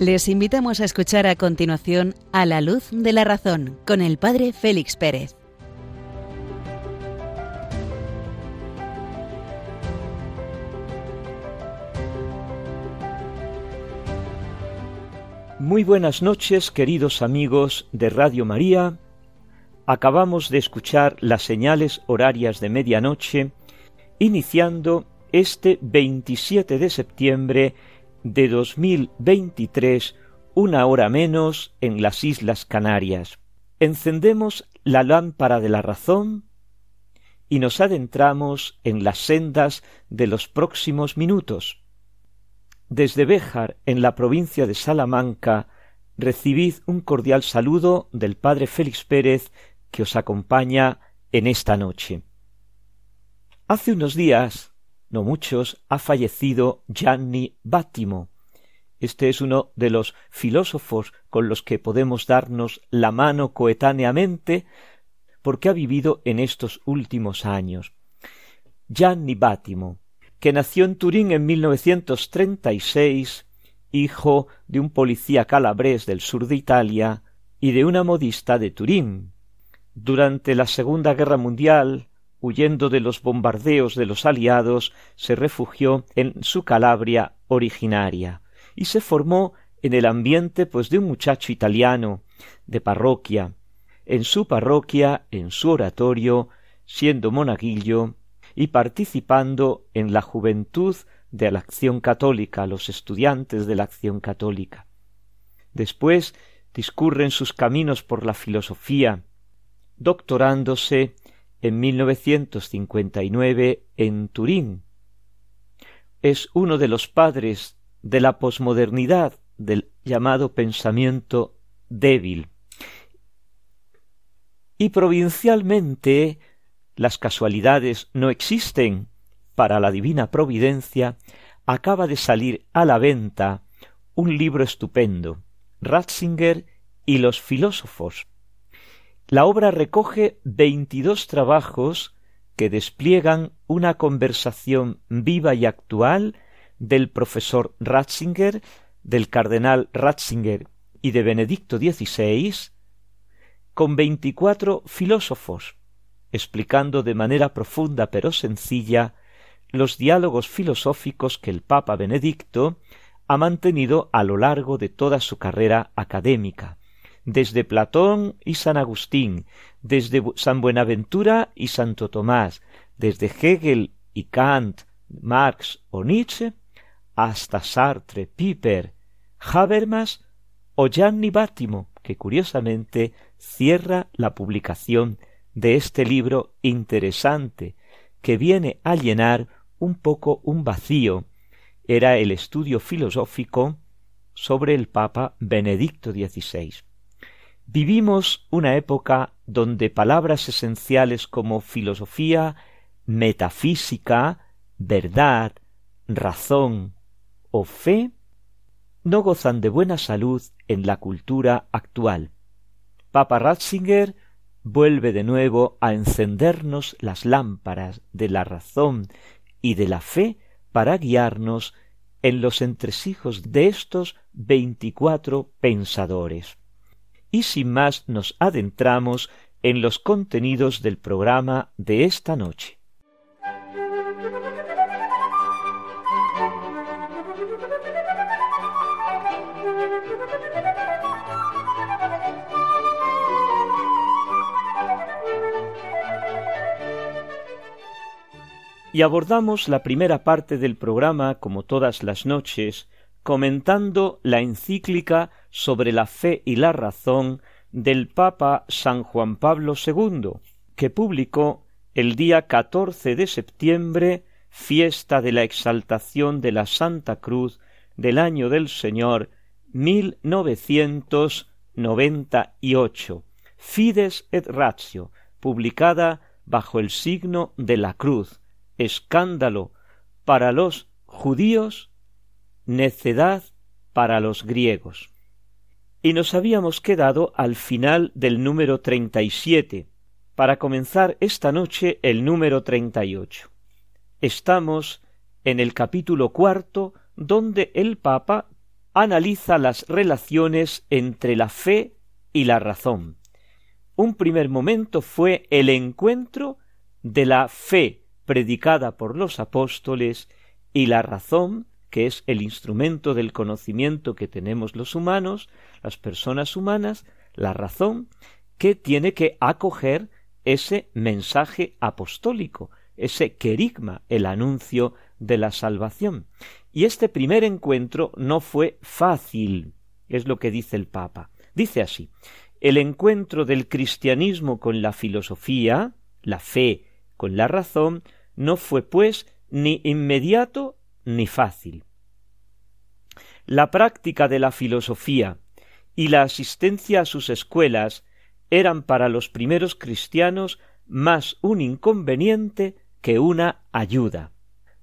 Les invitamos a escuchar a continuación A la luz de la razón con el Padre Félix Pérez. Muy buenas noches, queridos amigos de Radio María. Acabamos de escuchar las señales horarias de medianoche, iniciando este 27 de septiembre de 2023, una hora menos en las Islas Canarias. Encendemos la lámpara de la razón y nos adentramos en las sendas de los próximos minutos. Desde Béjar, en la provincia de Salamanca, recibid un cordial saludo del Padre Félix Pérez que os acompaña en esta noche. Hace unos días no muchos, ha fallecido Gianni Battimo. Este es uno de los filósofos con los que podemos darnos la mano coetáneamente porque ha vivido en estos últimos años. Gianni Battimo, que nació en Turín en 1936, hijo de un policía calabrés del sur de Italia y de una modista de Turín. Durante la Segunda Guerra Mundial huyendo de los bombardeos de los aliados, se refugió en su Calabria originaria y se formó en el ambiente pues de un muchacho italiano de parroquia, en su parroquia, en su oratorio, siendo monaguillo y participando en la juventud de la acción católica, los estudiantes de la acción católica. Después discurren sus caminos por la filosofía, doctorándose en 1959 en Turín. Es uno de los padres de la posmodernidad del llamado pensamiento débil. Y provincialmente las casualidades no existen. Para la divina providencia acaba de salir a la venta un libro estupendo, Ratzinger y los filósofos, la obra recoge veintidós trabajos que despliegan una conversación viva y actual del profesor Ratzinger, del cardenal Ratzinger y de Benedicto XVI, con veinticuatro filósofos, explicando de manera profunda pero sencilla los diálogos filosóficos que el Papa Benedicto ha mantenido a lo largo de toda su carrera académica desde Platón y San Agustín, desde San Buenaventura y Santo Tomás, desde Hegel y Kant, Marx o Nietzsche, hasta Sartre, Piper, Habermas o Gianni Bátimo, que curiosamente cierra la publicación de este libro interesante, que viene a llenar un poco un vacío. Era el estudio filosófico sobre el Papa Benedicto XVI. Vivimos una época donde palabras esenciales como filosofía, metafísica, verdad, razón o fe no gozan de buena salud en la cultura actual. Papa Ratzinger vuelve de nuevo a encendernos las lámparas de la razón y de la fe para guiarnos en los entresijos de estos veinticuatro pensadores y sin más nos adentramos en los contenidos del programa de esta noche. Y abordamos la primera parte del programa, como todas las noches, comentando la encíclica sobre la fe y la razón del Papa San Juan Pablo II, que publicó el día 14 de septiembre, fiesta de la exaltación de la Santa Cruz del año del Señor 1998, Fides et Ratio, publicada bajo el signo de la cruz, escándalo para los judíos, necedad para los griegos y nos habíamos quedado al final del número treinta y siete, para comenzar esta noche el número treinta y ocho. Estamos en el capítulo cuarto, donde el Papa analiza las relaciones entre la fe y la razón. Un primer momento fue el encuentro de la fe predicada por los apóstoles y la razón, que es el instrumento del conocimiento que tenemos los humanos, las personas humanas, la razón, que tiene que acoger ese mensaje apostólico, ese querigma, el anuncio de la salvación. Y este primer encuentro no fue fácil, es lo que dice el Papa. Dice así, el encuentro del cristianismo con la filosofía, la fe con la razón, no fue pues ni inmediato ni fácil. La práctica de la filosofía y la asistencia a sus escuelas eran para los primeros cristianos más un inconveniente que una ayuda.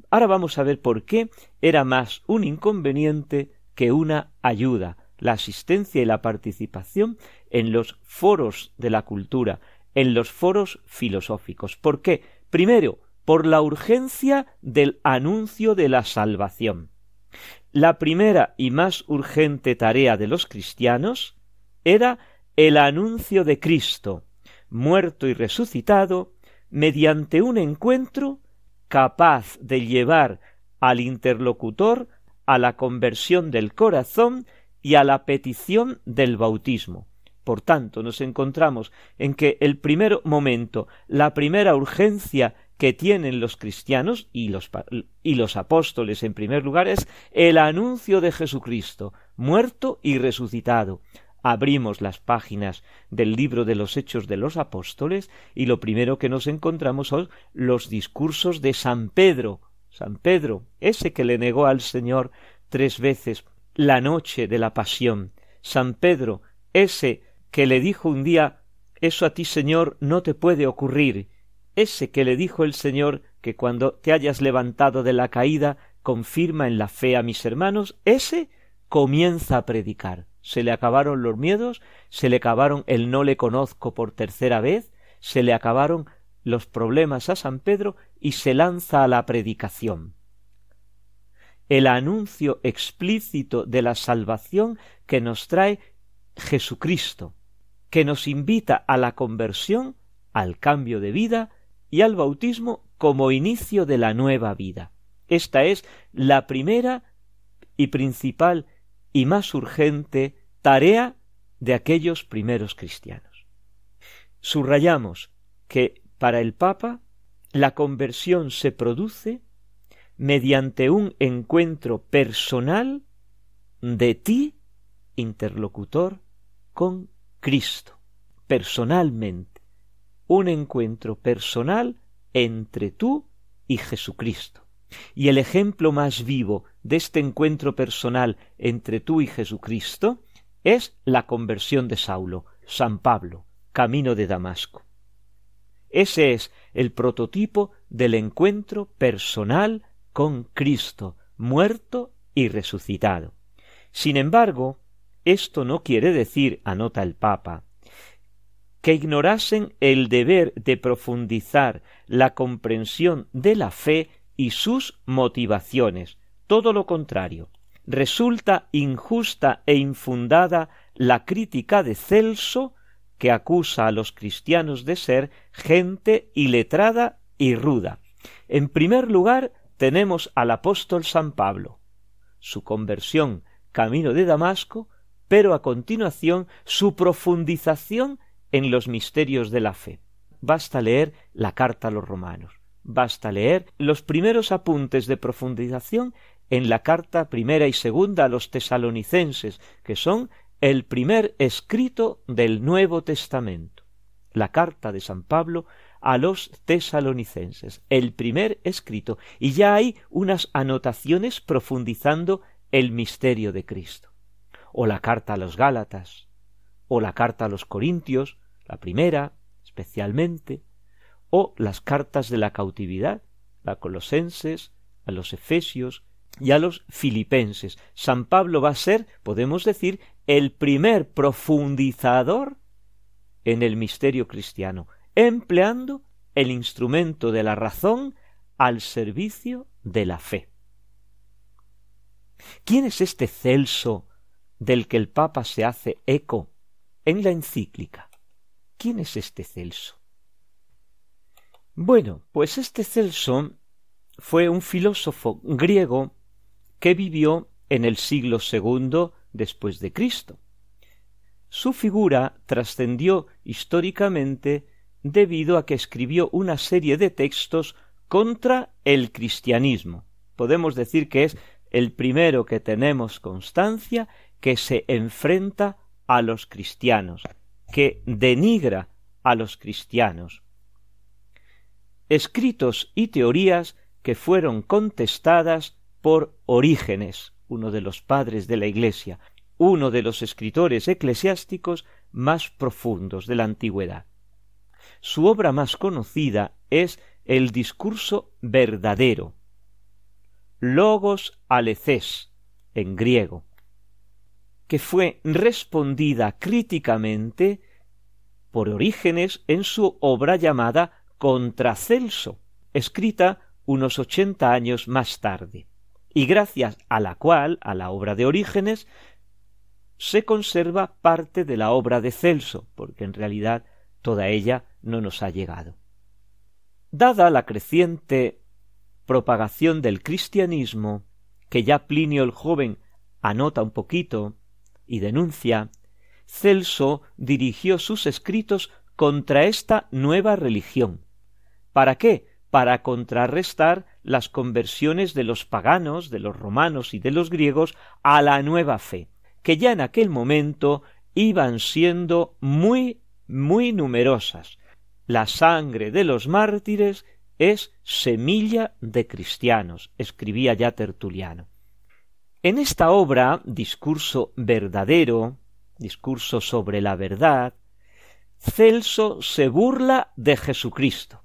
Ahora vamos a ver por qué era más un inconveniente que una ayuda, la asistencia y la participación en los foros de la cultura, en los foros filosóficos. ¿Por qué? Primero, por la urgencia del anuncio de la salvación. La primera y más urgente tarea de los cristianos era el anuncio de Cristo, muerto y resucitado, mediante un encuentro capaz de llevar al interlocutor a la conversión del corazón y a la petición del bautismo. Por tanto, nos encontramos en que el primer momento, la primera urgencia que tienen los cristianos y los, y los apóstoles en primer lugar es el anuncio de Jesucristo, muerto y resucitado. Abrimos las páginas del libro de los Hechos de los Apóstoles y lo primero que nos encontramos son los discursos de San Pedro. San Pedro, ese que le negó al Señor tres veces la noche de la pasión. San Pedro, ese que le dijo un día Eso a ti, Señor, no te puede ocurrir ese que le dijo el Señor que cuando te hayas levantado de la caída confirma en la fe a mis hermanos, ese comienza a predicar. Se le acabaron los miedos, se le acabaron el no le conozco por tercera vez, se le acabaron los problemas a San Pedro y se lanza a la predicación. El anuncio explícito de la salvación que nos trae Jesucristo, que nos invita a la conversión, al cambio de vida, y al bautismo como inicio de la nueva vida. Esta es la primera y principal y más urgente tarea de aquellos primeros cristianos. Subrayamos que para el Papa la conversión se produce mediante un encuentro personal de ti, interlocutor, con Cristo, personalmente un encuentro personal entre tú y Jesucristo. Y el ejemplo más vivo de este encuentro personal entre tú y Jesucristo es la conversión de Saulo, San Pablo, camino de Damasco. Ese es el prototipo del encuentro personal con Cristo, muerto y resucitado. Sin embargo, esto no quiere decir, anota el Papa, que ignorasen el deber de profundizar la comprensión de la fe y sus motivaciones. Todo lo contrario. Resulta injusta e infundada la crítica de Celso que acusa a los cristianos de ser gente iletrada y ruda. En primer lugar tenemos al apóstol San Pablo, su conversión camino de Damasco, pero a continuación su profundización en los misterios de la fe. Basta leer la carta a los romanos, basta leer los primeros apuntes de profundización en la carta primera y segunda a los tesalonicenses, que son el primer escrito del Nuevo Testamento. La carta de San Pablo a los tesalonicenses, el primer escrito, y ya hay unas anotaciones profundizando el misterio de Cristo. O la carta a los Gálatas, o la carta a los Corintios, la primera especialmente, o las cartas de la cautividad, a Colosenses, a los Efesios y a los Filipenses. San Pablo va a ser, podemos decir, el primer profundizador en el misterio cristiano, empleando el instrumento de la razón al servicio de la fe. ¿Quién es este Celso del que el Papa se hace eco en la encíclica? ¿Quién es este Celso? Bueno, pues este Celso fue un filósofo griego que vivió en el siglo segundo después de Cristo. Su figura trascendió históricamente debido a que escribió una serie de textos contra el cristianismo. Podemos decir que es el primero que tenemos constancia que se enfrenta a los cristianos, que denigra a los cristianos. Escritos y teorías que fueron contestadas por Orígenes, uno de los padres de la Iglesia, uno de los escritores eclesiásticos más profundos de la antigüedad. Su obra más conocida es el discurso verdadero, logos aleces en griego, que fue respondida críticamente por Orígenes en su obra llamada Contracelso, escrita unos ochenta años más tarde, y gracias a la cual, a la obra de Orígenes, se conserva parte de la obra de Celso, porque en realidad toda ella no nos ha llegado. Dada la creciente propagación del cristianismo, que ya Plinio el joven anota un poquito y denuncia, Celso dirigió sus escritos contra esta nueva religión. ¿Para qué? Para contrarrestar las conversiones de los paganos, de los romanos y de los griegos a la nueva fe, que ya en aquel momento iban siendo muy, muy numerosas. La sangre de los mártires es semilla de cristianos, escribía ya Tertuliano. En esta obra, discurso verdadero, discurso sobre la verdad, Celso se burla de Jesucristo.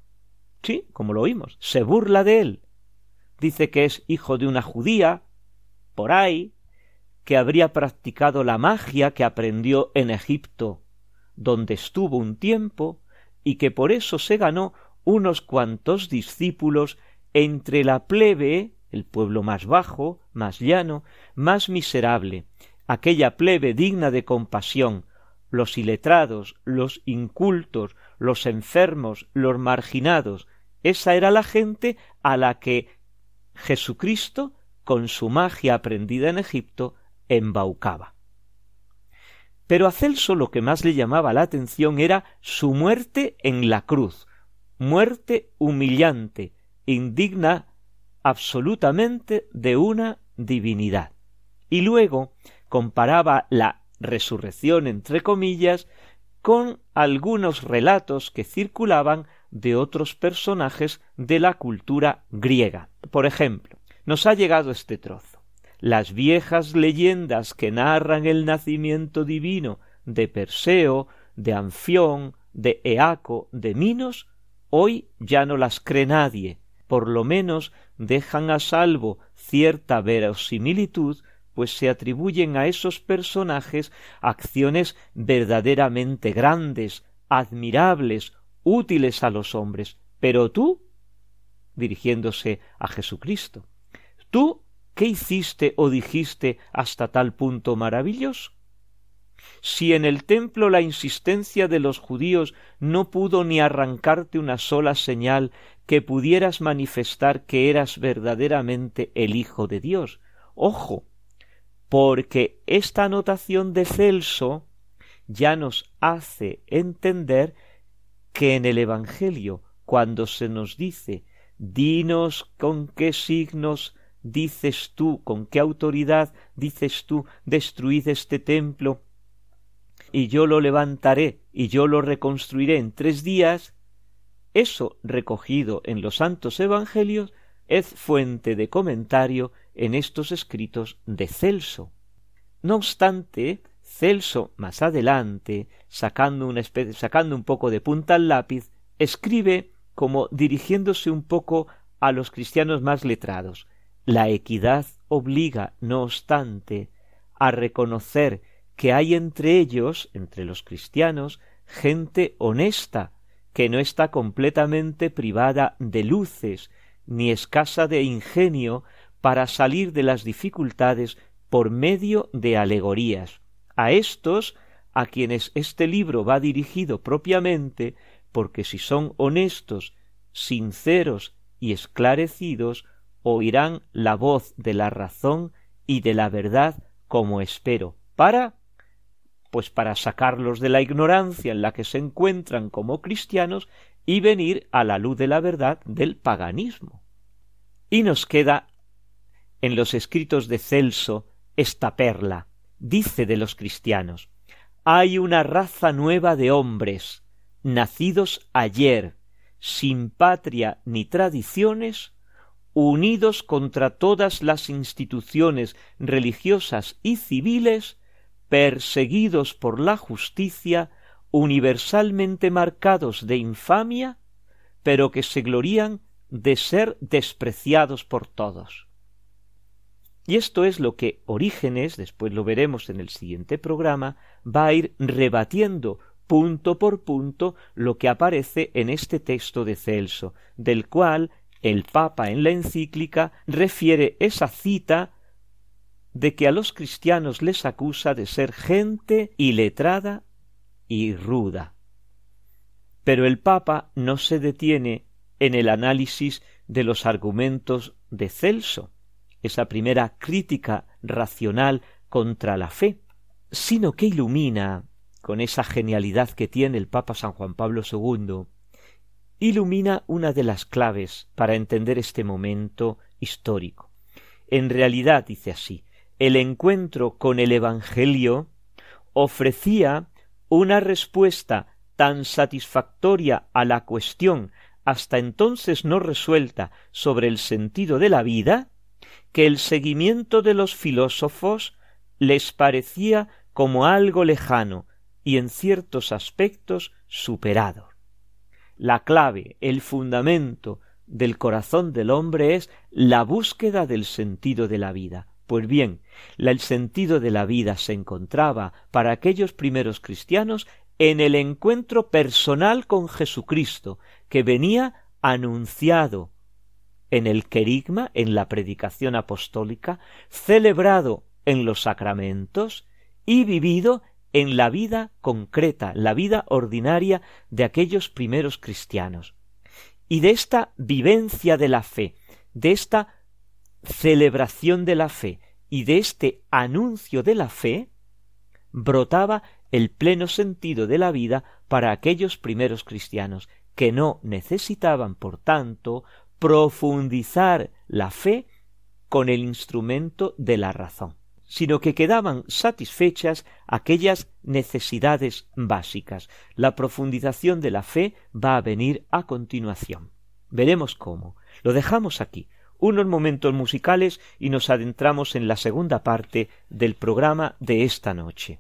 Sí, como lo oímos, se burla de él. Dice que es hijo de una judía, por ahí, que habría practicado la magia que aprendió en Egipto, donde estuvo un tiempo, y que por eso se ganó unos cuantos discípulos entre la plebe, el pueblo más bajo, más llano, más miserable, aquella plebe digna de compasión, los iletrados, los incultos, los enfermos, los marginados, esa era la gente a la que Jesucristo, con su magia aprendida en Egipto, embaucaba. Pero a Celso lo que más le llamaba la atención era su muerte en la cruz, muerte humillante, indigna absolutamente de una divinidad. Y luego comparaba la resurrección, entre comillas, con algunos relatos que circulaban de otros personajes de la cultura griega. Por ejemplo, nos ha llegado este trozo. Las viejas leyendas que narran el nacimiento divino de Perseo, de Anfión, de Eaco, de Minos, Hoy ya no las cree nadie, por lo menos dejan a salvo cierta verosimilitud, pues se atribuyen a esos personajes acciones verdaderamente grandes, admirables, útiles a los hombres. Pero tú, dirigiéndose a Jesucristo, tú, ¿qué hiciste o dijiste hasta tal punto maravilloso? si en el templo la insistencia de los judíos no pudo ni arrancarte una sola señal que pudieras manifestar que eras verdaderamente el Hijo de Dios. Ojo, porque esta anotación de Celso ya nos hace entender que en el Evangelio, cuando se nos dice dinos con qué signos dices tú, con qué autoridad dices tú, destruid este templo, y yo lo levantaré y yo lo reconstruiré en tres días, eso recogido en los santos evangelios es fuente de comentario en estos escritos de Celso. No obstante, Celso más adelante, sacando, una especie, sacando un poco de punta al lápiz, escribe como dirigiéndose un poco a los cristianos más letrados. La equidad obliga, no obstante, a reconocer que hay entre ellos, entre los cristianos, gente honesta, que no está completamente privada de luces, ni escasa de ingenio, para salir de las dificultades por medio de alegorías. A estos, a quienes este libro va dirigido propiamente, porque si son honestos, sinceros y esclarecidos, oirán la voz de la razón y de la verdad como espero, para pues para sacarlos de la ignorancia en la que se encuentran como cristianos y venir a la luz de la verdad del paganismo. Y nos queda en los escritos de Celso esta perla. Dice de los cristianos hay una raza nueva de hombres, nacidos ayer, sin patria ni tradiciones, unidos contra todas las instituciones religiosas y civiles, perseguidos por la justicia, universalmente marcados de infamia, pero que se glorían de ser despreciados por todos. Y esto es lo que Orígenes, después lo veremos en el siguiente programa, va a ir rebatiendo punto por punto lo que aparece en este texto de Celso, del cual el Papa en la encíclica refiere esa cita de que a los cristianos les acusa de ser gente iletrada y ruda. Pero el Papa no se detiene en el análisis de los argumentos de Celso, esa primera crítica racional contra la fe, sino que ilumina, con esa genialidad que tiene el Papa San Juan Pablo II, ilumina una de las claves para entender este momento histórico. En realidad, dice así, el encuentro con el Evangelio ofrecía una respuesta tan satisfactoria a la cuestión hasta entonces no resuelta sobre el sentido de la vida, que el seguimiento de los filósofos les parecía como algo lejano y en ciertos aspectos superado. La clave, el fundamento del corazón del hombre es la búsqueda del sentido de la vida. Pues bien, el sentido de la vida se encontraba para aquellos primeros cristianos en el encuentro personal con Jesucristo, que venía anunciado en el querigma, en la predicación apostólica, celebrado en los sacramentos y vivido en la vida concreta, la vida ordinaria de aquellos primeros cristianos. Y de esta vivencia de la fe, de esta celebración de la fe y de este anuncio de la fe, brotaba el pleno sentido de la vida para aquellos primeros cristianos, que no necesitaban, por tanto, profundizar la fe con el instrumento de la razón, sino que quedaban satisfechas aquellas necesidades básicas. La profundización de la fe va a venir a continuación. Veremos cómo. Lo dejamos aquí, unos momentos musicales y nos adentramos en la segunda parte del programa de esta noche.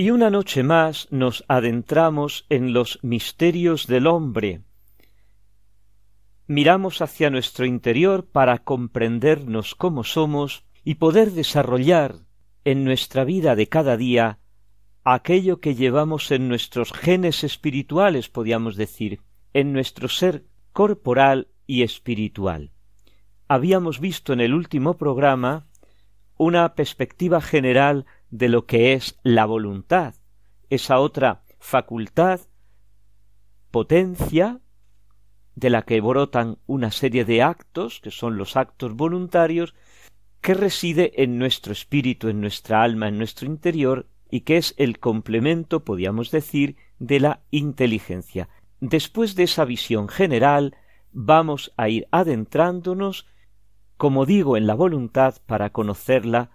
Y una noche más nos adentramos en los misterios del hombre. Miramos hacia nuestro interior para comprendernos cómo somos y poder desarrollar en nuestra vida de cada día aquello que llevamos en nuestros genes espirituales, podríamos decir, en nuestro ser corporal y espiritual. Habíamos visto en el último programa una perspectiva general de lo que es la voluntad, esa otra facultad, potencia, de la que brotan una serie de actos, que son los actos voluntarios, que reside en nuestro espíritu, en nuestra alma, en nuestro interior, y que es el complemento, podríamos decir, de la inteligencia. Después de esa visión general, vamos a ir adentrándonos, como digo, en la voluntad para conocerla,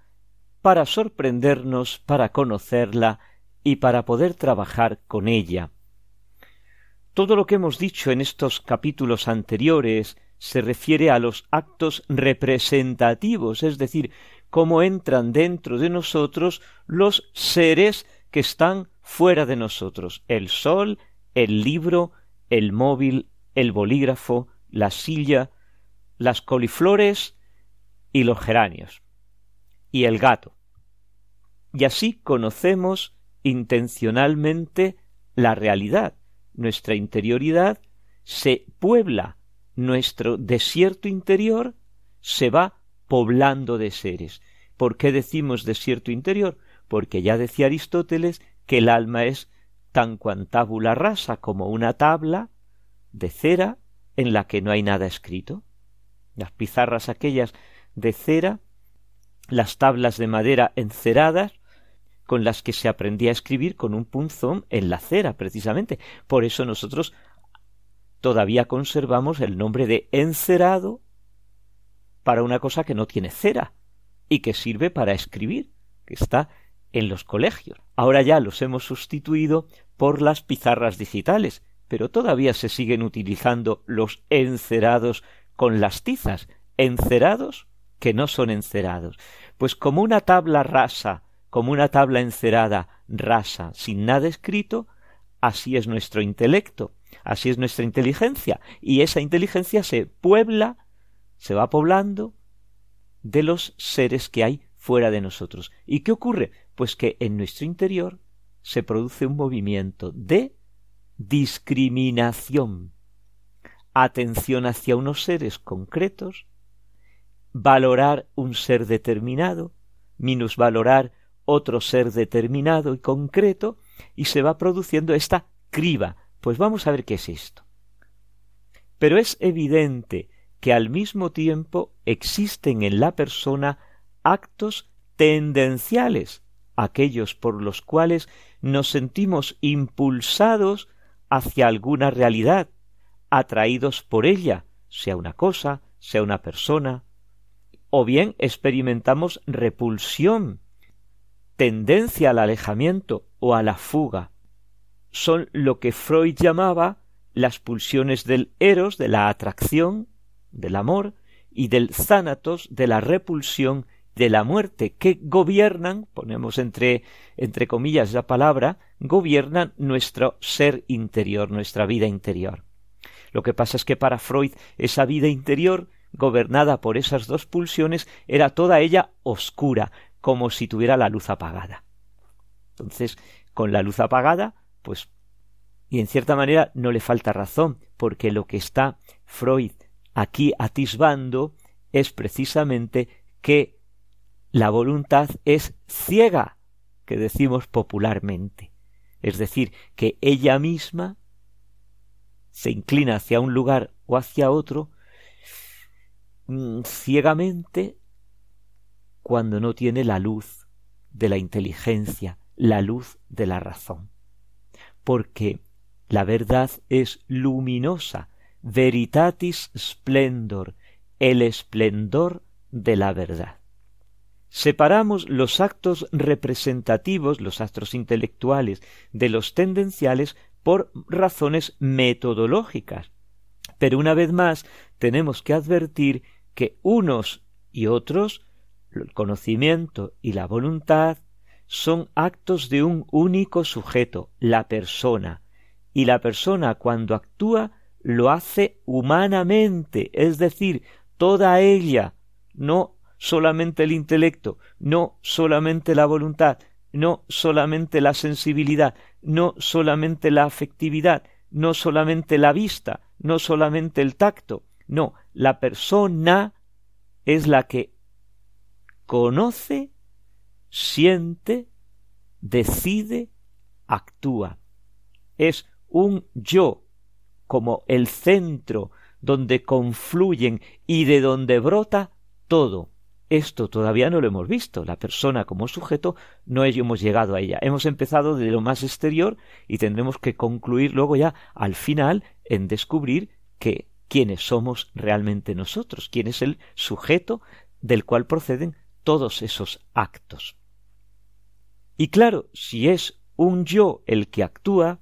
para sorprendernos, para conocerla y para poder trabajar con ella. Todo lo que hemos dicho en estos capítulos anteriores se refiere a los actos representativos, es decir, cómo entran dentro de nosotros los seres que están fuera de nosotros, el sol, el libro, el móvil, el bolígrafo, la silla, las coliflores y los geranios, y el gato. Y así conocemos intencionalmente la realidad. Nuestra interioridad se puebla, nuestro desierto interior se va poblando de seres. ¿Por qué decimos desierto interior? Porque ya decía Aristóteles que el alma es tan cuantábula rasa como una tabla de cera en la que no hay nada escrito. Las pizarras aquellas de cera, las tablas de madera enceradas, con las que se aprendía a escribir con un punzón en la cera, precisamente. Por eso nosotros todavía conservamos el nombre de encerado para una cosa que no tiene cera y que sirve para escribir, que está en los colegios. Ahora ya los hemos sustituido por las pizarras digitales, pero todavía se siguen utilizando los encerados con las tizas, encerados que no son encerados. Pues como una tabla rasa, como una tabla encerada rasa, sin nada escrito, así es nuestro intelecto, así es nuestra inteligencia, y esa inteligencia se puebla se va poblando de los seres que hay fuera de nosotros. ¿Y qué ocurre? Pues que en nuestro interior se produce un movimiento de discriminación, atención hacia unos seres concretos, valorar un ser determinado, minusvalorar otro ser determinado y concreto, y se va produciendo esta criba. Pues vamos a ver qué es esto. Pero es evidente que al mismo tiempo existen en la persona actos tendenciales, aquellos por los cuales nos sentimos impulsados hacia alguna realidad, atraídos por ella, sea una cosa, sea una persona, o bien experimentamos repulsión, tendencia al alejamiento o a la fuga. Son lo que Freud llamaba las pulsiones del eros, de la atracción, del amor y del zánatos de la repulsión de la muerte que gobiernan, ponemos entre, entre comillas la palabra, gobiernan nuestro ser interior, nuestra vida interior. Lo que pasa es que para Freud esa vida interior, gobernada por esas dos pulsiones, era toda ella oscura, como si tuviera la luz apagada. Entonces, con la luz apagada, pues, y en cierta manera no le falta razón, porque lo que está Freud aquí atisbando es precisamente que la voluntad es ciega, que decimos popularmente. Es decir, que ella misma se inclina hacia un lugar o hacia otro mm, ciegamente cuando no tiene la luz de la inteligencia, la luz de la razón. Porque la verdad es luminosa, veritatis splendor, el esplendor de la verdad. Separamos los actos representativos, los actos intelectuales, de los tendenciales por razones metodológicas. Pero una vez más tenemos que advertir que unos y otros, el conocimiento y la voluntad, son actos de un único sujeto, la persona, y la persona cuando actúa lo hace humanamente, es decir, toda ella, no solamente el intelecto, no solamente la voluntad, no solamente la sensibilidad, no solamente la afectividad, no solamente la vista, no solamente el tacto, no, la persona es la que conoce, siente, decide, actúa. Es un yo como el centro donde confluyen y de donde brota todo. Esto todavía no lo hemos visto. La persona como sujeto no hemos llegado a ella. Hemos empezado de lo más exterior y tendremos que concluir luego ya al final en descubrir que quiénes somos realmente nosotros, quién es el sujeto del cual proceden todos esos actos. Y claro, si es un yo el que actúa,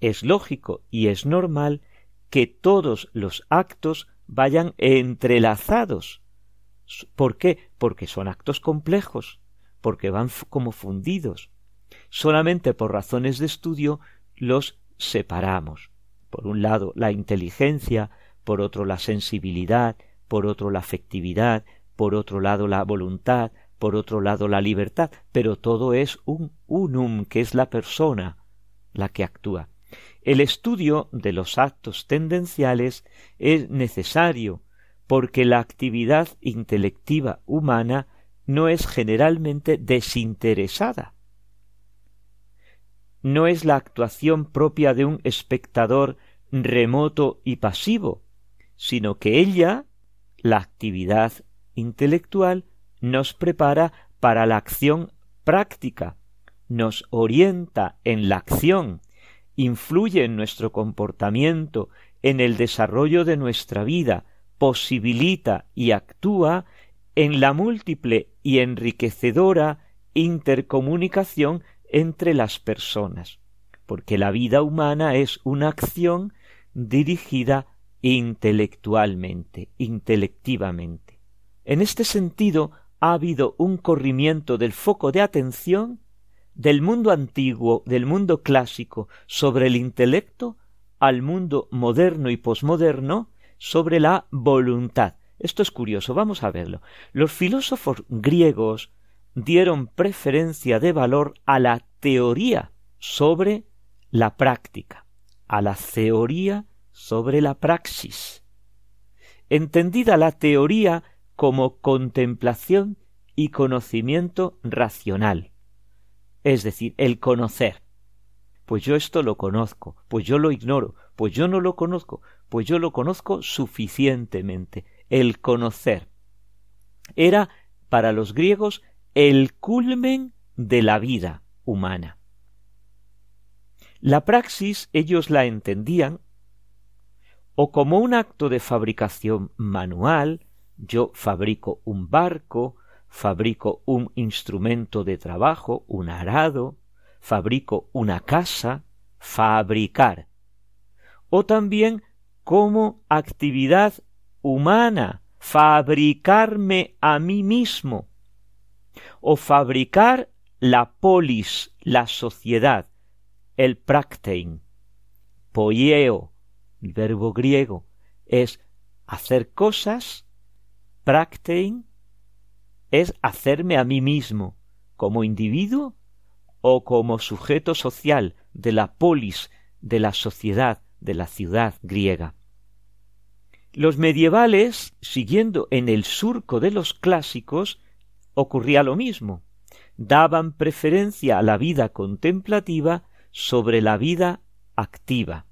es lógico y es normal que todos los actos vayan entrelazados. ¿Por qué? Porque son actos complejos, porque van como fundidos. Solamente por razones de estudio los separamos. Por un lado la inteligencia, por otro la sensibilidad, por otro la afectividad, por otro lado la voluntad, por otro lado la libertad, pero todo es un unum, que es la persona la que actúa. El estudio de los actos tendenciales es necesario porque la actividad intelectiva humana no es generalmente desinteresada. No es la actuación propia de un espectador remoto y pasivo, sino que ella, la actividad intelectual, nos prepara para la acción práctica, nos orienta en la acción, influye en nuestro comportamiento, en el desarrollo de nuestra vida, posibilita y actúa en la múltiple y enriquecedora intercomunicación entre las personas, porque la vida humana es una acción dirigida intelectualmente, intelectivamente. En este sentido, ha habido un corrimiento del foco de atención del mundo antiguo, del mundo clásico, sobre el intelecto, al mundo moderno y posmoderno, sobre la voluntad. Esto es curioso, vamos a verlo. Los filósofos griegos dieron preferencia de valor a la teoría sobre la práctica, a la teoría sobre la praxis. Entendida la teoría como contemplación y conocimiento racional, es decir, el conocer. Pues yo esto lo conozco, pues yo lo ignoro, pues yo no lo conozco, pues yo lo conozco suficientemente. El conocer era para los griegos el culmen de la vida humana. La praxis ellos la entendían o como un acto de fabricación manual, yo fabrico un barco, fabrico un instrumento de trabajo, un arado, fabrico una casa, fabricar. O también como actividad humana, fabricarme a mí mismo. O fabricar la polis, la sociedad, el praktein. Poieo, el verbo griego, es hacer cosas, praktein, es hacerme a mí mismo, como individuo o como sujeto social de la polis, de la sociedad, de la ciudad griega. Los medievales, siguiendo en el surco de los clásicos, ocurría lo mismo. Daban preferencia a la vida contemplativa sobre la vida activa.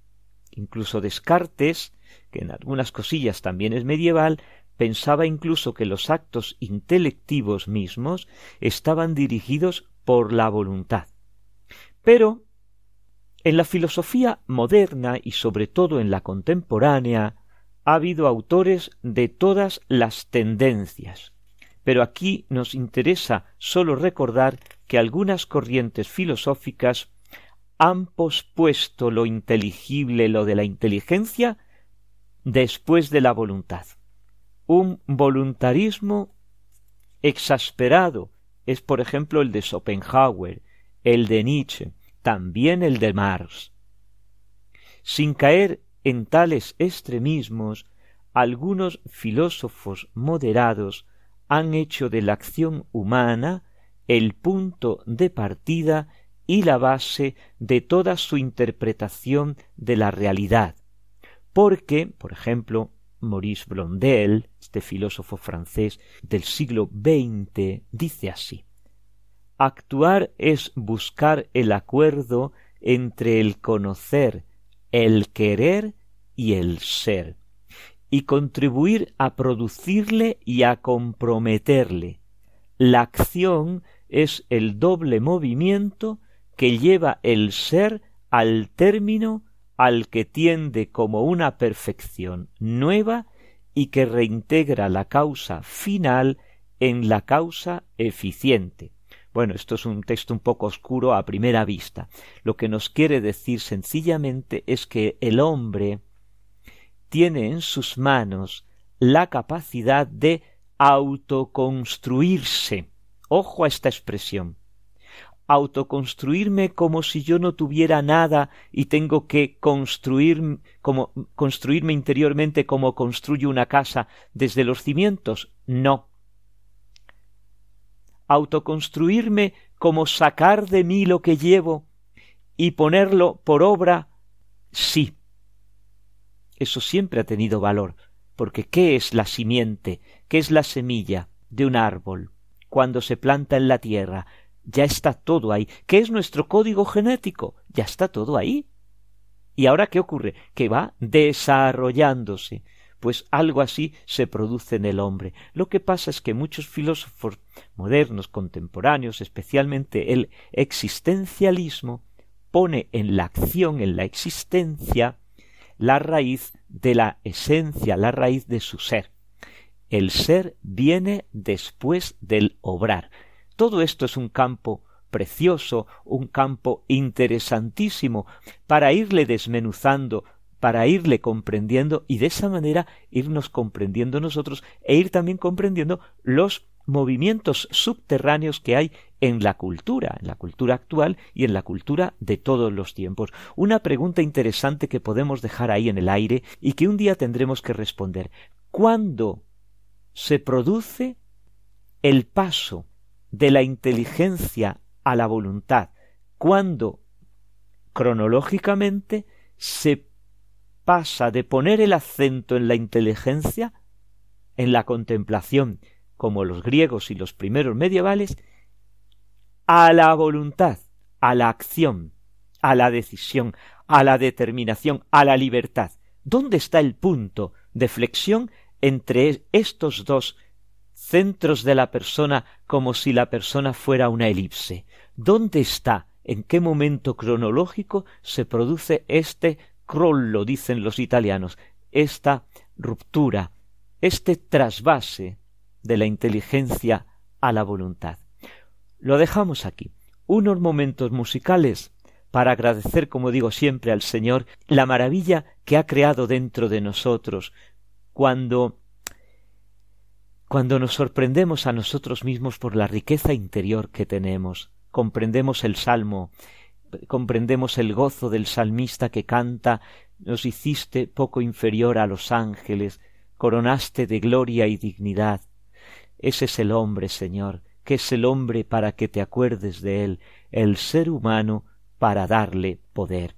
Incluso Descartes, que en algunas cosillas también es medieval, pensaba incluso que los actos intelectivos mismos estaban dirigidos por la voluntad. Pero en la filosofía moderna y sobre todo en la contemporánea ha habido autores de todas las tendencias. Pero aquí nos interesa sólo recordar que algunas corrientes filosóficas han pospuesto lo inteligible, lo de la inteligencia, después de la voluntad un voluntarismo exasperado es, por ejemplo, el de Schopenhauer, el de Nietzsche, también el de Marx. Sin caer en tales extremismos, algunos filósofos moderados han hecho de la acción humana el punto de partida y la base de toda su interpretación de la realidad, porque, por ejemplo, Maurice Blondel, este filósofo francés del siglo XX, dice así Actuar es buscar el acuerdo entre el conocer, el querer y el ser, y contribuir a producirle y a comprometerle. La acción es el doble movimiento que lleva el ser al término al que tiende como una perfección nueva y que reintegra la causa final en la causa eficiente. Bueno, esto es un texto un poco oscuro a primera vista. Lo que nos quiere decir sencillamente es que el hombre tiene en sus manos la capacidad de autoconstruirse. Ojo a esta expresión autoconstruirme como si yo no tuviera nada y tengo que construir como construirme interiormente como construyo una casa desde los cimientos. No. Autoconstruirme como sacar de mí lo que llevo y ponerlo por obra sí. Eso siempre ha tenido valor porque qué es la simiente qué es la semilla de un árbol cuando se planta en la tierra ya está todo ahí. ¿Qué es nuestro código genético? Ya está todo ahí. ¿Y ahora qué ocurre? Que va desarrollándose. Pues algo así se produce en el hombre. Lo que pasa es que muchos filósofos modernos, contemporáneos, especialmente el existencialismo, pone en la acción, en la existencia, la raíz de la esencia, la raíz de su ser. El ser viene después del obrar. Todo esto es un campo precioso, un campo interesantísimo para irle desmenuzando, para irle comprendiendo y de esa manera irnos comprendiendo nosotros e ir también comprendiendo los movimientos subterráneos que hay en la cultura, en la cultura actual y en la cultura de todos los tiempos. Una pregunta interesante que podemos dejar ahí en el aire y que un día tendremos que responder. ¿Cuándo se produce el paso de la inteligencia a la voluntad, cuando cronológicamente se pasa de poner el acento en la inteligencia, en la contemplación, como los griegos y los primeros medievales, a la voluntad, a la acción, a la decisión, a la determinación, a la libertad. ¿Dónde está el punto de flexión entre estos dos centros de la persona como si la persona fuera una elipse. ¿Dónde está? ¿En qué momento cronológico se produce este crollo, dicen los italianos, esta ruptura, este trasvase de la inteligencia a la voluntad? Lo dejamos aquí. Unos momentos musicales para agradecer, como digo siempre, al Señor la maravilla que ha creado dentro de nosotros cuando cuando nos sorprendemos a nosotros mismos por la riqueza interior que tenemos, comprendemos el salmo, comprendemos el gozo del salmista que canta nos hiciste poco inferior a los ángeles, coronaste de gloria y dignidad. Ese es el hombre, Señor, que es el hombre para que te acuerdes de él, el ser humano para darle poder.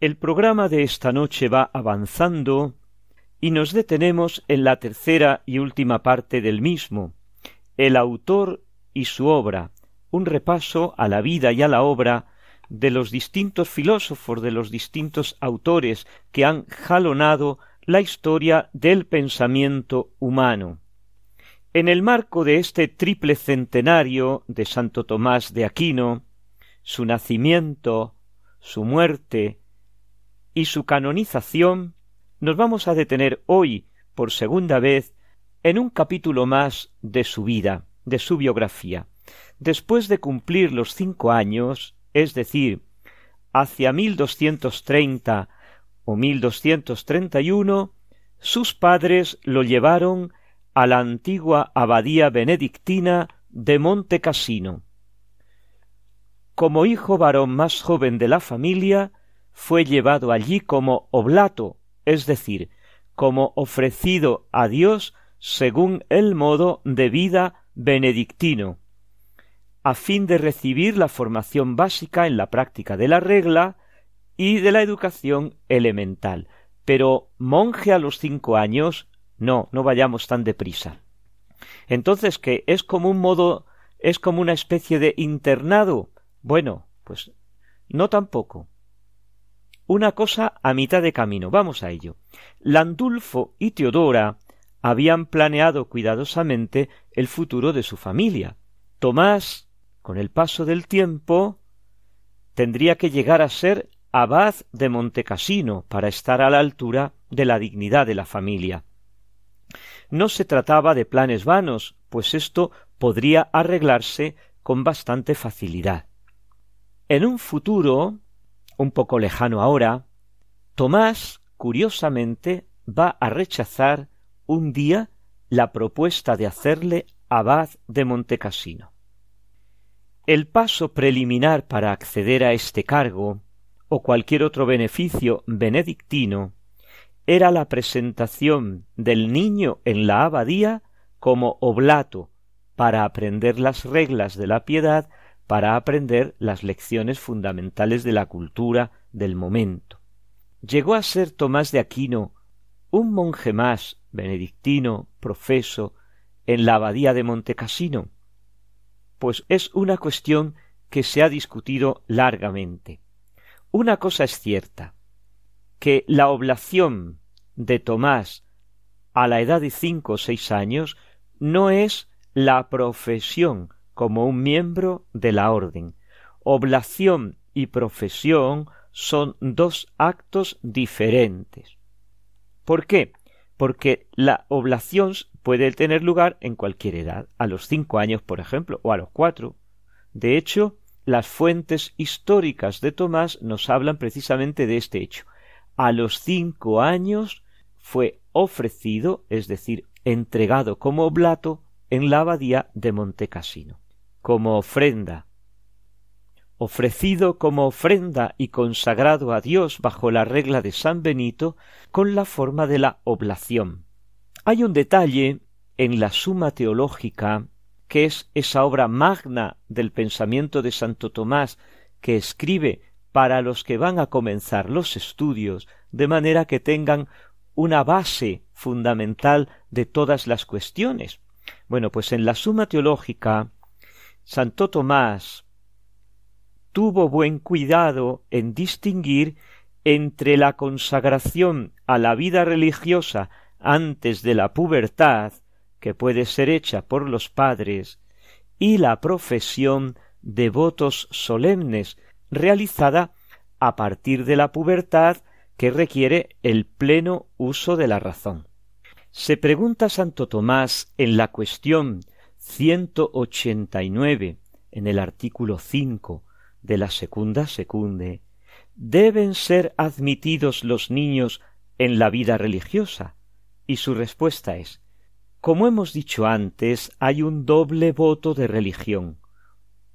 El programa de esta noche va avanzando y nos detenemos en la tercera y última parte del mismo, el autor y su obra, un repaso a la vida y a la obra de los distintos filósofos, de los distintos autores que han jalonado la historia del pensamiento humano. En el marco de este triple centenario de Santo Tomás de Aquino, su nacimiento, su muerte y su canonización, nos vamos a detener hoy, por segunda vez, en un capítulo más de su vida, de su biografía. Después de cumplir los cinco años, es decir, hacia 1230 o 1231, sus padres lo llevaron a la antigua abadía benedictina de Monte Cassino. Como hijo varón más joven de la familia, fue llevado allí como oblato, es decir, como ofrecido a Dios según el modo de vida benedictino, a fin de recibir la formación básica en la práctica de la regla y de la educación elemental. Pero monje a los cinco años, no, no vayamos tan deprisa. Entonces, ¿qué? ¿Es como un modo, es como una especie de internado? Bueno, pues no tampoco. Una cosa a mitad de camino. Vamos a ello. Landulfo y Teodora habían planeado cuidadosamente el futuro de su familia. Tomás con el paso del tiempo, tendría que llegar a ser abad de Montecasino para estar a la altura de la dignidad de la familia. No se trataba de planes vanos, pues esto podría arreglarse con bastante facilidad. En un futuro, un poco lejano ahora, Tomás, curiosamente, va a rechazar un día la propuesta de hacerle abad de Montecasino. El paso preliminar para acceder a este cargo o cualquier otro beneficio benedictino era la presentación del niño en la abadía como oblato para aprender las reglas de la piedad, para aprender las lecciones fundamentales de la cultura del momento. Llegó a ser Tomás de Aquino un monje más benedictino, profeso, en la abadía de Montecasino, pues es una cuestión que se ha discutido largamente. Una cosa es cierta, que la oblación de Tomás a la edad de cinco o seis años no es la profesión como un miembro de la orden. Oblación y profesión son dos actos diferentes. ¿Por qué? Porque la oblación puede tener lugar en cualquier edad, a los cinco años, por ejemplo, o a los cuatro. De hecho, las fuentes históricas de Tomás nos hablan precisamente de este hecho. A los cinco años fue ofrecido, es decir, entregado como oblato en la abadía de Montecasino, como ofrenda. Ofrecido como ofrenda y consagrado a Dios bajo la regla de San Benito con la forma de la oblación. Hay un detalle en la Suma Teológica, que es esa obra magna del pensamiento de Santo Tomás, que escribe para los que van a comenzar los estudios, de manera que tengan una base fundamental de todas las cuestiones. Bueno, pues en la Suma Teológica, Santo Tomás tuvo buen cuidado en distinguir entre la consagración a la vida religiosa antes de la pubertad, que puede ser hecha por los padres, y la profesión de votos solemnes, realizada a partir de la pubertad que requiere el pleno uso de la razón. Se pregunta Santo Tomás en la cuestión 189, en el artículo 5 de la segunda secunde, ¿deben ser admitidos los niños en la vida religiosa? Y su respuesta es Como hemos dicho antes, hay un doble voto de religión,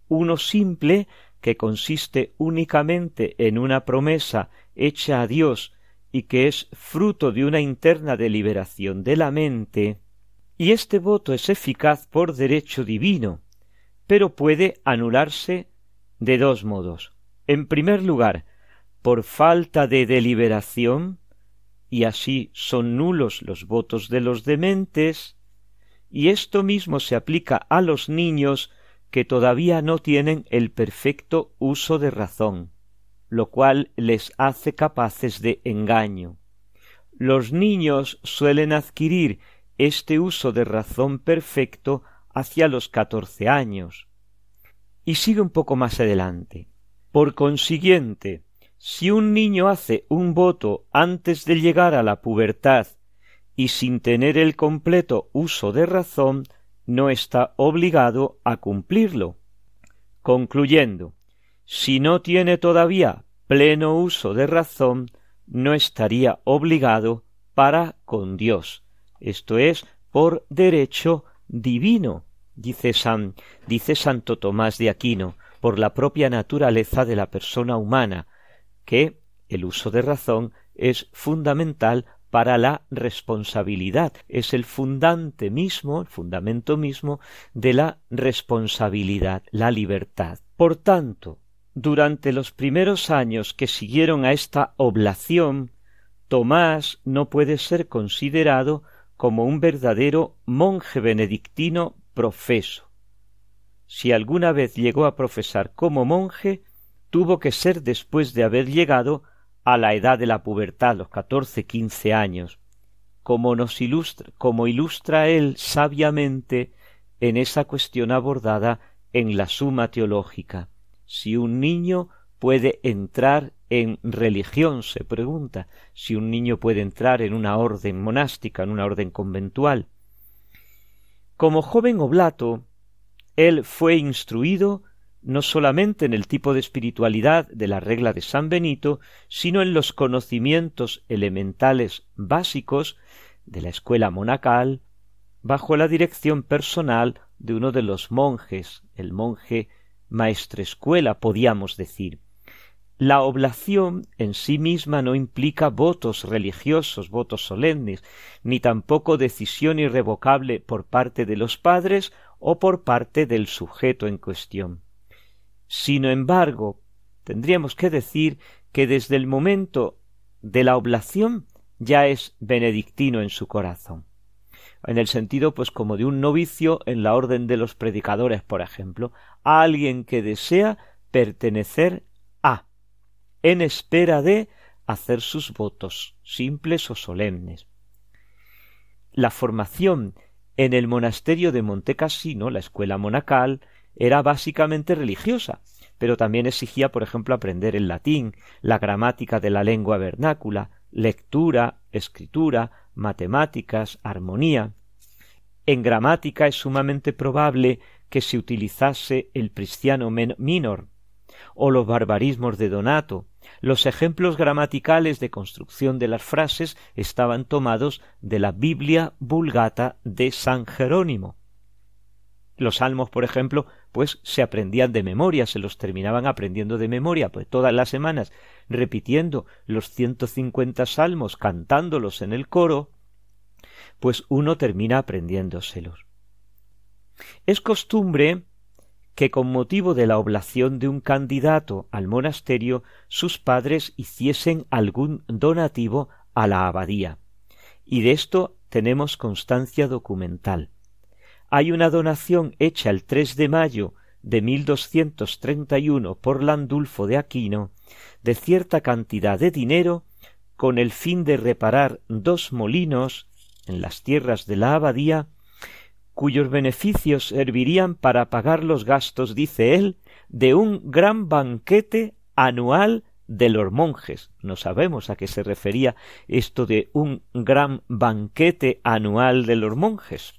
uno simple que consiste únicamente en una promesa hecha a Dios y que es fruto de una interna deliberación de la mente, y este voto es eficaz por derecho divino, pero puede anularse de dos modos. En primer lugar, por falta de deliberación, y así son nulos los votos de los dementes, y esto mismo se aplica a los niños que todavía no tienen el perfecto uso de razón, lo cual les hace capaces de engaño. Los niños suelen adquirir este uso de razón perfecto hacia los catorce años. Y sigue un poco más adelante. Por consiguiente, si un niño hace un voto antes de llegar a la pubertad y sin tener el completo uso de razón, no está obligado a cumplirlo. Concluyendo, si no tiene todavía pleno uso de razón, no estaría obligado para con Dios, esto es, por derecho divino, dice San, dice Santo Tomás de Aquino, por la propia naturaleza de la persona humana, que el uso de razón es fundamental para la responsabilidad, es el fundante mismo, el fundamento mismo de la responsabilidad, la libertad. Por tanto, durante los primeros años que siguieron a esta oblación, Tomás no puede ser considerado como un verdadero monje benedictino profeso. Si alguna vez llegó a profesar como monje, tuvo que ser después de haber llegado a la edad de la pubertad, los catorce quince años, como nos como ilustra él sabiamente en esa cuestión abordada en la Suma Teológica. Si un niño puede entrar en religión, se pregunta, si un niño puede entrar en una orden monástica, en una orden conventual. Como joven oblato, él fue instruido no solamente en el tipo de espiritualidad de la regla de San Benito, sino en los conocimientos elementales básicos de la escuela monacal, bajo la dirección personal de uno de los monjes, el monje maestrescuela, podíamos decir. La oblación en sí misma no implica votos religiosos, votos solemnes, ni tampoco decisión irrevocable por parte de los padres o por parte del sujeto en cuestión. Sin embargo, tendríamos que decir que desde el momento de la oblación ya es benedictino en su corazón. En el sentido, pues, como de un novicio en la orden de los predicadores, por ejemplo, a alguien que desea pertenecer a, en espera de hacer sus votos, simples o solemnes. La formación en el monasterio de Montecassino, la escuela monacal, era básicamente religiosa, pero también exigía, por ejemplo, aprender el latín, la gramática de la lengua vernácula, lectura, escritura, matemáticas, armonía. En gramática es sumamente probable que se utilizase el cristiano minor o los barbarismos de Donato. Los ejemplos gramaticales de construcción de las frases estaban tomados de la Biblia Vulgata de San Jerónimo. Los salmos, por ejemplo, pues se aprendían de memoria, se los terminaban aprendiendo de memoria, pues todas las semanas repitiendo los ciento cincuenta salmos, cantándolos en el coro, pues uno termina aprendiéndoselos. Es costumbre que con motivo de la oblación de un candidato al monasterio sus padres hiciesen algún donativo a la abadía. Y de esto tenemos constancia documental hay una donación hecha el 3 de mayo de 1231 por Landulfo de Aquino de cierta cantidad de dinero con el fin de reparar dos molinos en las tierras de la abadía cuyos beneficios servirían para pagar los gastos, dice él, de un gran banquete anual de los monjes. No sabemos a qué se refería esto de un gran banquete anual de los monjes.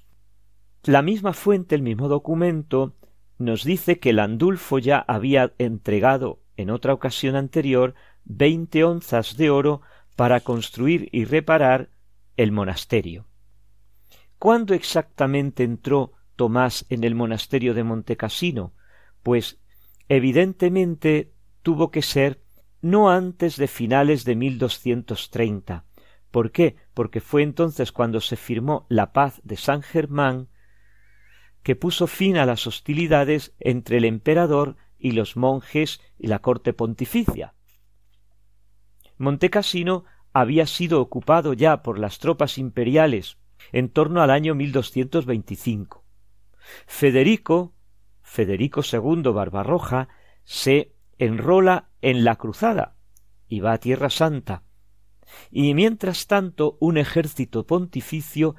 La misma fuente, el mismo documento, nos dice que Landulfo ya había entregado en otra ocasión anterior veinte onzas de oro para construir y reparar el monasterio. ¿Cuándo exactamente entró Tomás en el monasterio de Montecassino? Pues evidentemente tuvo que ser no antes de finales de 1230. ¿Por qué? Porque fue entonces cuando se firmó la paz de San Germán que puso fin a las hostilidades entre el emperador y los monjes y la corte pontificia. Montecassino había sido ocupado ya por las tropas imperiales en torno al año 1225. Federico, Federico II Barbarroja, se enrola en la cruzada y va a Tierra Santa. Y mientras tanto un ejército pontificio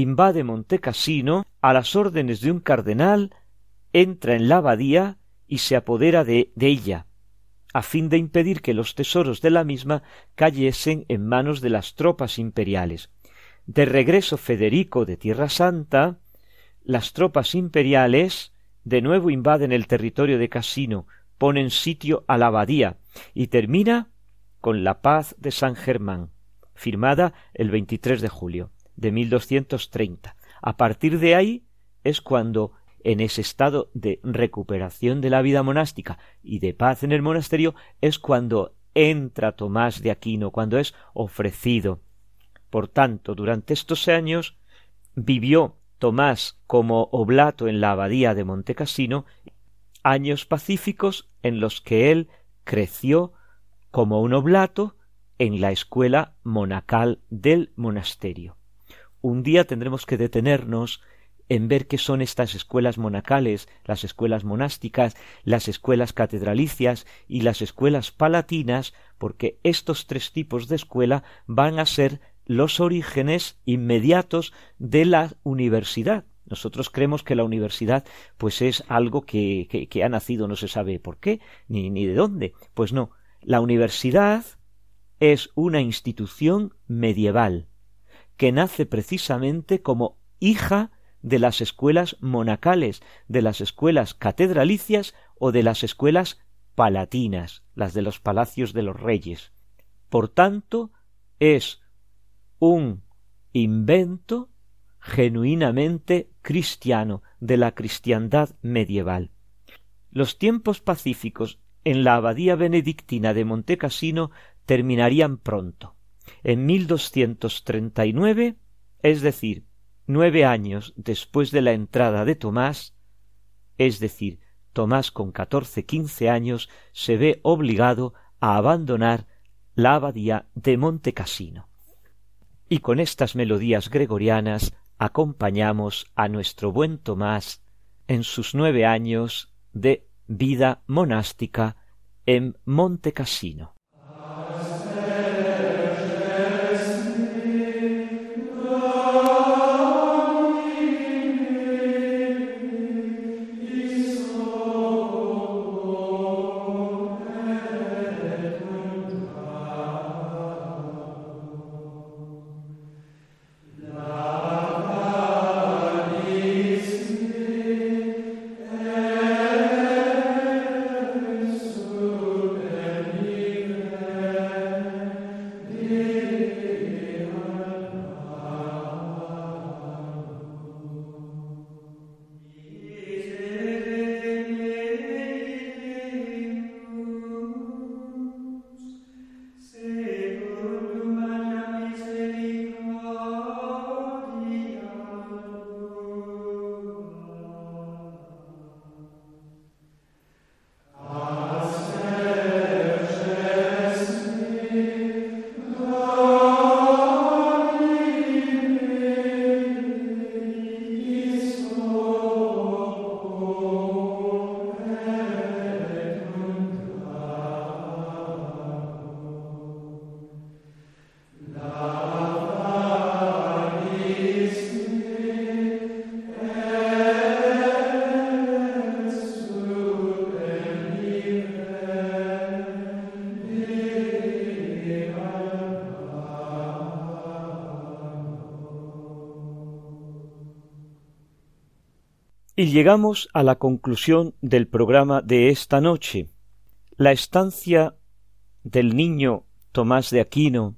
invade Montecassino a las órdenes de un cardenal, entra en la abadía y se apodera de, ella, a fin de impedir que los tesoros de la misma cayesen en manos de las tropas imperiales. De regreso Federico de Tierra Santa, las tropas imperiales de nuevo invaden el territorio de Casino, ponen sitio a la abadía y termina con la paz de San Germán, firmada el 23 de julio de 1230. A partir de ahí es cuando en ese estado de recuperación de la vida monástica y de paz en el monasterio es cuando entra Tomás de Aquino, cuando es ofrecido. Por tanto, durante estos años vivió Tomás como oblato en la abadía de Montecassino, años pacíficos en los que él creció como un oblato en la escuela monacal del monasterio. Un día tendremos que detenernos en ver qué son estas escuelas monacales, las escuelas monásticas, las escuelas catedralicias y las escuelas palatinas, porque estos tres tipos de escuela van a ser los orígenes inmediatos de la universidad. Nosotros creemos que la universidad pues es algo que, que, que ha nacido no se sabe por qué ni, ni de dónde. Pues no, la universidad es una institución medieval que nace precisamente como hija de las escuelas monacales, de las escuelas catedralicias o de las escuelas palatinas, las de los palacios de los reyes. Por tanto, es un invento genuinamente cristiano de la cristiandad medieval. Los tiempos pacíficos en la abadía benedictina de Montecassino terminarían pronto. En 1239, es decir, nueve años después de la entrada de Tomás, es decir, Tomás con catorce quince años se ve obligado a abandonar la abadía de Montecassino. Y con estas melodías gregorianas acompañamos a nuestro buen Tomás en sus nueve años de vida monástica en Montecassino. Y llegamos a la conclusión del programa de esta noche. La estancia del niño Tomás de Aquino,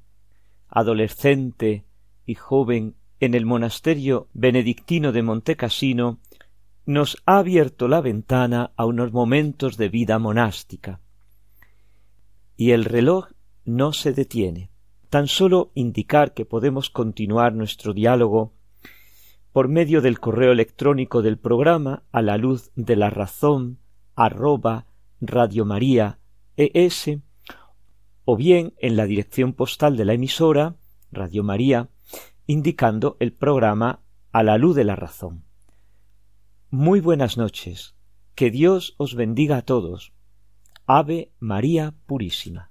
adolescente y joven en el monasterio benedictino de Montecassino, nos ha abierto la ventana a unos momentos de vida monástica. Y el reloj no se detiene. Tan solo indicar que podemos continuar nuestro diálogo por medio del correo electrónico del programa a la luz de la razón arroba radiomaria es o bien en la dirección postal de la emisora, Radio María, indicando el programa A la luz de la razón. Muy buenas noches. Que Dios os bendiga a todos. Ave María Purísima.